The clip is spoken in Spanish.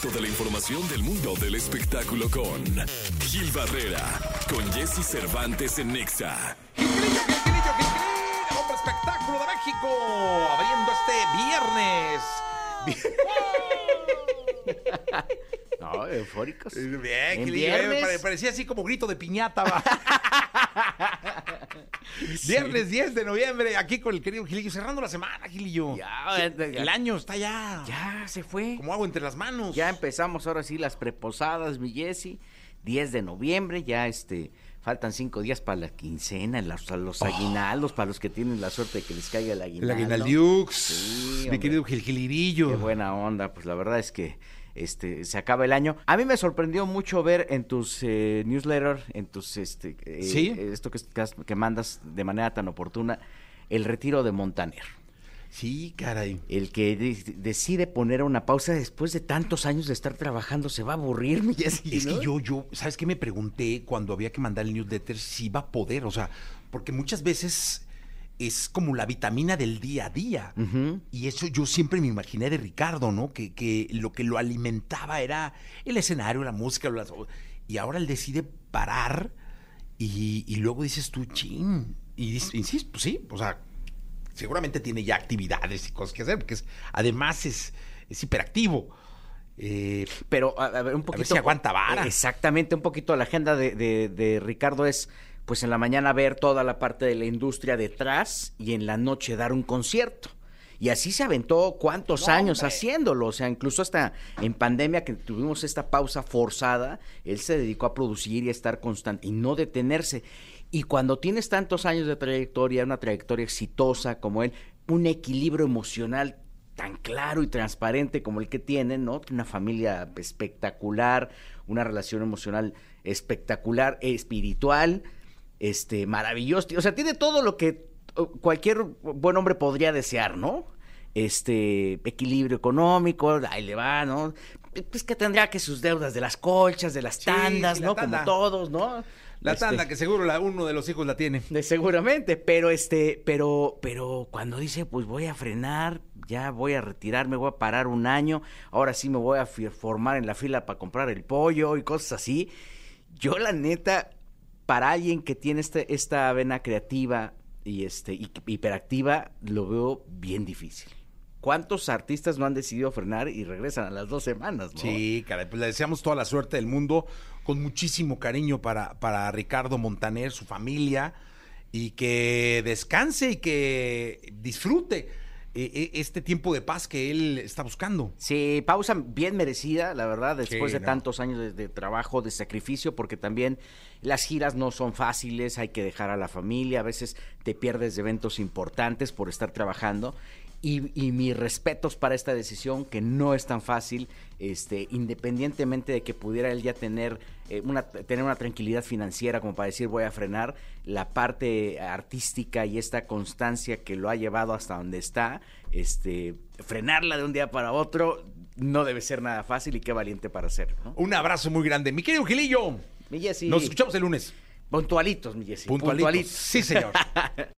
experto de la información del mundo del espectáculo con Gil Barrera, con Jesse Cervantes en Nexa. Hombre espectáculo de México, abriendo este viernes. No, eufóricos. Bien, Gilillo, parecía así como grito de piñata, va. Viernes 10 de noviembre, aquí con el querido Gilillo, cerrando la semana, Gilillo. Ya, Sí, el año está ya, Ya se fue. como agua entre las manos. Ya empezamos ahora sí las preposadas, mi Jessy. 10 de noviembre, ya este. Faltan cinco días para la quincena, los, los aguinaldos, para los que tienen la suerte de que les caiga el El aguinaldo. Aguinaldiux, Sí, mi querido Gil Gilirillo. Qué buena onda, pues la verdad es que este se acaba el año. A mí me sorprendió mucho ver en tus eh, newsletter, en tus este eh, Sí. esto que, que mandas de manera tan oportuna, el retiro de Montaner. Sí, caray. El que de- decide poner una pausa después de tantos años de estar trabajando se va a aburrir, mi Jessy, Es ¿no? que yo, yo, ¿sabes qué me pregunté cuando había que mandar el newsletter si iba a poder? O sea, porque muchas veces es como la vitamina del día a día. Y eso yo siempre me imaginé de Ricardo, ¿no? Que, que lo que lo alimentaba era el escenario, la música. las- y ahora él decide parar y, y luego dices tú, chin. Y dices, pues sí, o sea, seguramente tiene ya actividades y cosas que hacer, porque es, además es, es hiperactivo. Eh, Pero a, a ver, un poquito. si aguanta vara. Exactamente, un poquito la agenda de, de- de Ricardo es, pues en la mañana ver toda la parte de la industria detrás y en la noche dar un concierto. Y así se aventó cuántos No, años hombre. haciéndolo. O sea, incluso hasta en pandemia que tuvimos esta pausa forzada, él se dedicó a producir y a estar constante y no detenerse. Y cuando tienes tantos años de trayectoria, una trayectoria exitosa como él, un equilibrio emocional tan claro y transparente como el que tiene, ¿no? Una familia espectacular, una relación emocional espectacular, espiritual, este, maravilloso. O sea, tiene todo lo que cualquier buen hombre podría desear, ¿no? Este, equilibrio económico, ahí le va, ¿no? Pues que tendría que sus deudas de las colchas, de las Sí, tandas, la ¿no? tanda. Como todos, ¿no? la Este, tanda, que seguro la, uno de los hijos la tiene. de seguramente, pero este, pero, pero cuando dice, pues voy a frenar, ya voy a retirarme, voy a parar un año, ahora sí me voy a formar en la fila para comprar el pollo y cosas así. Yo la neta, para alguien que tiene este, esta vena creativa y este y- hiperactiva, lo veo bien difícil. ¿Cuántos artistas no han decidido frenar y regresan a las dos semanas? ¿no? Sí, caray, pues le deseamos toda la suerte del mundo, con muchísimo cariño para, para Ricardo Montaner, su familia, y que descanse y que disfrute eh, eh, este tiempo de paz que él está buscando. Sí, pausa bien merecida, la verdad, después Sí, de no. tantos años de, de trabajo, de sacrificio, porque también las giras no son fáciles, hay que dejar a la familia, a veces te pierdes de eventos importantes por estar trabajando. Y, mis respetos para esta decisión, que no es tan fácil, este, independientemente de que pudiera él ya tener, eh, una, tener una tranquilidad financiera como para decir voy a frenar, la parte artística y esta constancia que lo ha llevado hasta donde está, este, frenarla de un día para otro no debe ser nada fácil y qué valiente para hacerlo. Un abrazo muy grande. Mi querido Gilillo, Mi Jessy, nos escuchamos el lunes. puntualitos, mi Jessy, Puntualitos. puntualitos. Sí, señor.